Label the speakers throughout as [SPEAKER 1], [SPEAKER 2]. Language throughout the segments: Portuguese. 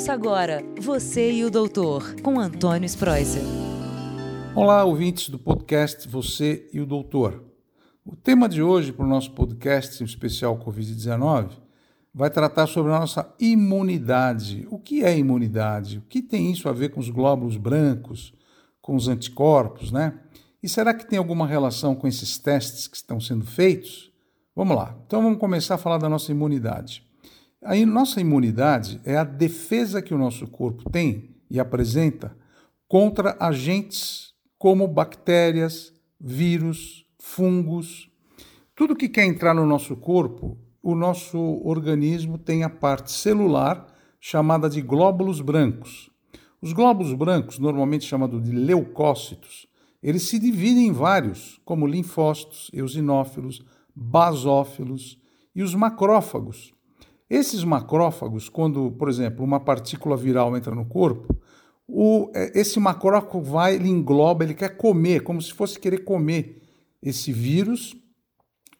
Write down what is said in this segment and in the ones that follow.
[SPEAKER 1] Ouça agora Você e o Doutor, com Antônio Spreuser.
[SPEAKER 2] Olá, ouvintes do podcast Você e o Doutor. O tema de hoje para o nosso podcast especial Covid-19 vai tratar sobre a nossa imunidade. O que é imunidade? O que tem isso a ver com os glóbulos brancos, com os anticorpos, né? E será que tem alguma relação com esses testes que estão sendo feitos? Vamos lá. Então vamos começar a falar da nossa imunidade. A nossa imunidade é a defesa que o nosso corpo tem e apresenta contra agentes como bactérias, vírus, fungos. Tudo que quer entrar no nosso corpo, o nosso organismo tem a parte celular chamada de glóbulos brancos. Os glóbulos brancos, normalmente chamados de leucócitos, eles se dividem em vários, como linfócitos, eosinófilos, basófilos e os macrófagos. Esses macrófagos, quando, por exemplo, uma partícula viral entra no corpo, o, é, esse macrófago vai, ele engloba, ele quer comer, como se fosse querer comer esse vírus.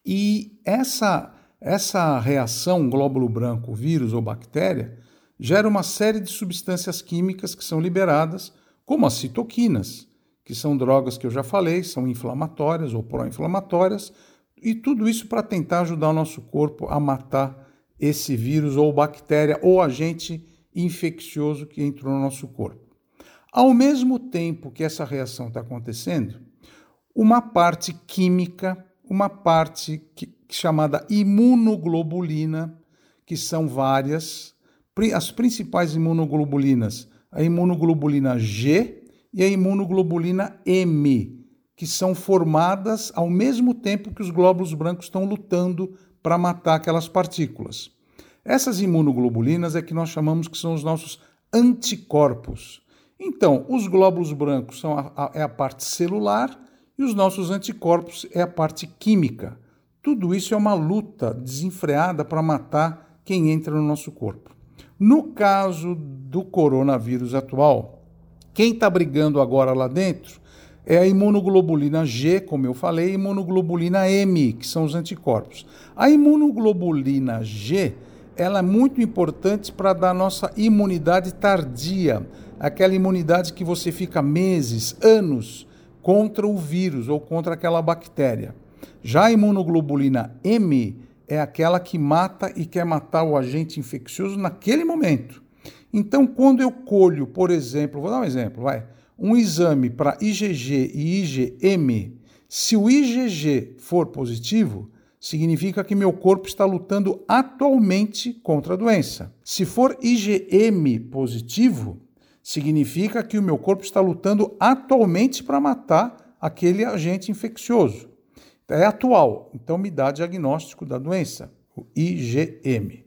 [SPEAKER 2] E essa, essa reação glóbulo branco, vírus ou bactéria, gera uma série de substâncias químicas que são liberadas, como as citoquinas que são drogas que eu já falei, são inflamatórias ou pró-inflamatórias, e tudo isso para tentar ajudar o nosso corpo a matar esse vírus ou bactéria ou agente infeccioso que entrou no nosso corpo. Ao mesmo tempo que essa reação está acontecendo, uma parte química, uma parte que, chamada imunoglobulina, que são várias, as principais imunoglobulinas, a imunoglobulina G, e a imunoglobulina M, que são formadas ao mesmo tempo que os glóbulos brancos estão lutando para matar aquelas partículas. Essas imunoglobulinas é que nós chamamos que são os nossos anticorpos. Então, os glóbulos brancos são a, a, é a parte celular e os nossos anticorpos é a parte química. Tudo isso é uma luta desenfreada para matar quem entra no nosso corpo. No caso do coronavírus atual, quem está brigando agora lá dentro é a imunoglobulina G, como eu falei, e imunoglobulina M, que são os anticorpos. A imunoglobulina G ela é muito importante para dar nossa imunidade tardia, aquela imunidade que você fica meses, anos contra o vírus ou contra aquela bactéria. Já a imunoglobulina M é aquela que mata e quer matar o agente infeccioso naquele momento. Então, quando eu colho, por exemplo, vou dar um exemplo, vai, um exame para IgG e IgM, se o IgG for positivo, significa que meu corpo está lutando atualmente contra a doença. Se for IgM positivo, significa que o meu corpo está lutando atualmente para matar aquele agente infeccioso. É atual, então me dá diagnóstico da doença, o IgM.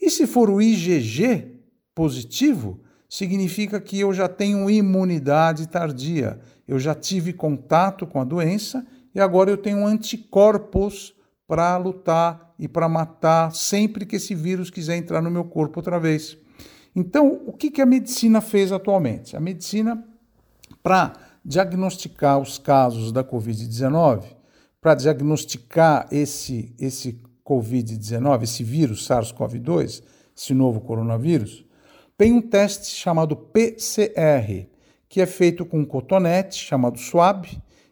[SPEAKER 2] E se for o IgG, positivo, significa que eu já tenho imunidade tardia, eu já tive contato com a doença e agora eu tenho anticorpos para lutar e para matar sempre que esse vírus quiser entrar no meu corpo outra vez. Então, o que, que a medicina fez atualmente? A medicina, para diagnosticar os casos da Covid-19, para diagnosticar esse, esse Covid-19, esse vírus SARS-CoV-2, esse novo coronavírus, tem um teste chamado PCR, que é feito com um cotonete chamado swab,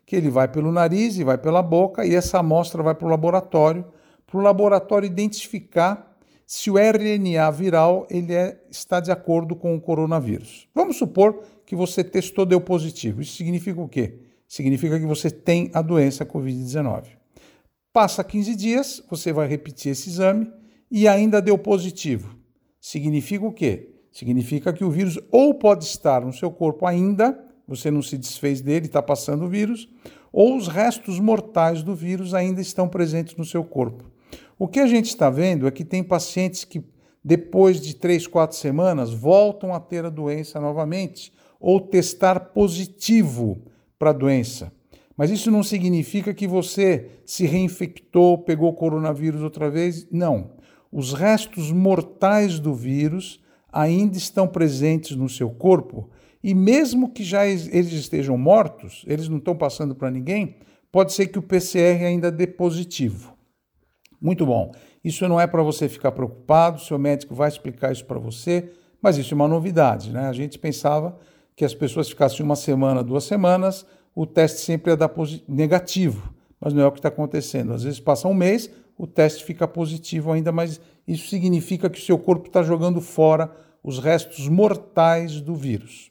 [SPEAKER 2] que ele vai pelo nariz e vai pela boca, e essa amostra vai para o laboratório, para o laboratório identificar se o RNA viral ele é, está de acordo com o coronavírus. Vamos supor que você testou deu positivo. Isso significa o quê? Significa que você tem a doença Covid-19. Passa 15 dias, você vai repetir esse exame e ainda deu positivo. Significa o quê? Significa que o vírus ou pode estar no seu corpo ainda, você não se desfez dele, está passando o vírus, ou os restos mortais do vírus ainda estão presentes no seu corpo. O que a gente está vendo é que tem pacientes que, depois de três, quatro semanas, voltam a ter a doença novamente ou testar positivo para a doença. Mas isso não significa que você se reinfectou, pegou coronavírus outra vez. Não. Os restos mortais do vírus ainda estão presentes no seu corpo e mesmo que já eles estejam mortos, eles não estão passando para ninguém, pode ser que o PCR ainda dê positivo. Muito bom. Isso não é para você ficar preocupado, seu médico vai explicar isso para você, Mas isso é uma novidade, né? A gente pensava que as pessoas ficassem uma semana, duas semanas, o teste sempre ia dar negativo, mas não é o que está acontecendo. Às vezes passa um mês, o teste fica positivo ainda, mas isso significa que o seu corpo está jogando fora os restos mortais do vírus.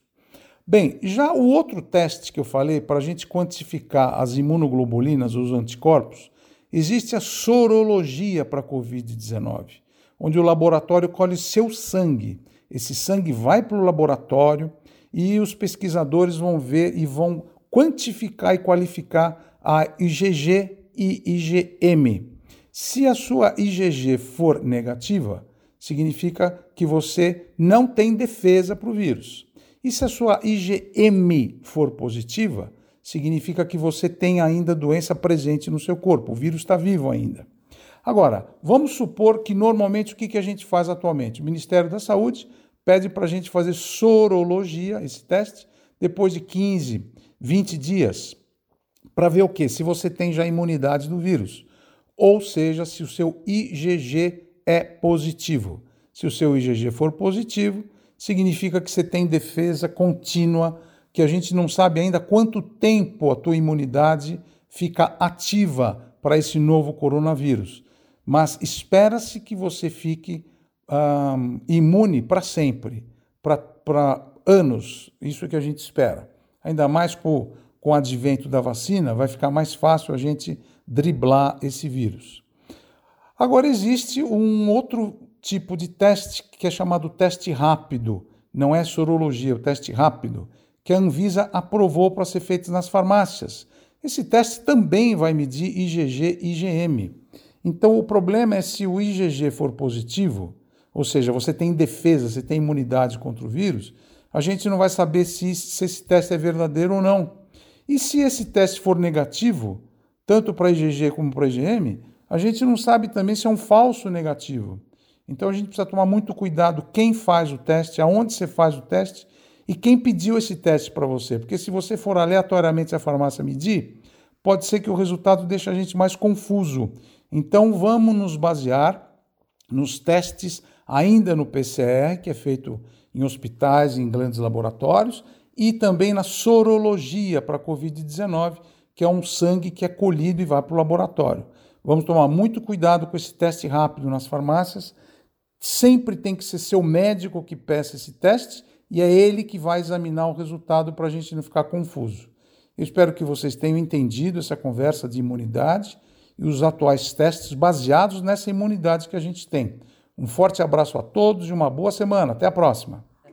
[SPEAKER 2] Bem, já o outro teste que eu falei para a gente quantificar as imunoglobulinas, os anticorpos, existe a sorologia para a Covid-19, onde o laboratório colhe seu sangue. Esse sangue vai para o laboratório e os pesquisadores vão ver e vão quantificar e qualificar a IgG e IgM. Se a sua IgG for negativa, significa que você não tem defesa para o vírus. E se a sua IgM for positiva, significa que você tem ainda doença presente no seu corpo, o vírus está vivo ainda. Agora, vamos supor que normalmente o que a gente faz atualmente? O Ministério da Saúde pede para a gente fazer sorologia, esse teste, depois de 15, 20 dias, para ver o quê? Se você tem já imunidade do vírus, ou seja, se o seu IgG é positivo. Se o seu IgG for positivo, significa que você tem defesa contínua, que a gente não sabe ainda quanto tempo a tua imunidade fica ativa para esse novo coronavírus. Mas espera-se que você fique imune para sempre, para anos. Isso é que a gente espera. Ainda mais com, com o advento da vacina, vai ficar mais fácil a gente driblar esse vírus. Agora, existe um outro tipo de teste que é chamado teste rápido, não é sorologia, é o teste rápido, que a Anvisa aprovou para ser feito nas farmácias. Esse teste também vai medir IgG e IgM. Então o problema é se o IgG for positivo, ou seja, você tem defesa, você tem imunidade contra o vírus, a gente não vai saber se, se esse teste é verdadeiro ou não. E se esse teste for negativo, tanto para IgG como para IgM, a gente não sabe também se é um falso negativo. Então a gente precisa tomar muito cuidado quem faz o teste, aonde você faz o teste e quem pediu esse teste para você. Porque se você for aleatoriamente à farmácia medir, pode ser que o resultado deixe a gente mais confuso. Então vamos nos basear nos testes ainda no PCR, que é feito em hospitais, em grandes laboratórios, e também na sorologia para a Covid-19, que é um sangue que é colhido e vai para o laboratório. Vamos tomar muito cuidado com esse teste rápido nas farmácias Sempre tem que ser seu médico que peça esse teste e é ele que vai examinar o resultado para a gente não ficar confuso. Eu espero que vocês tenham entendido essa conversa de imunidade e os atuais testes baseados nessa imunidade que a gente tem. Um forte abraço a todos e uma boa semana. Até a próxima.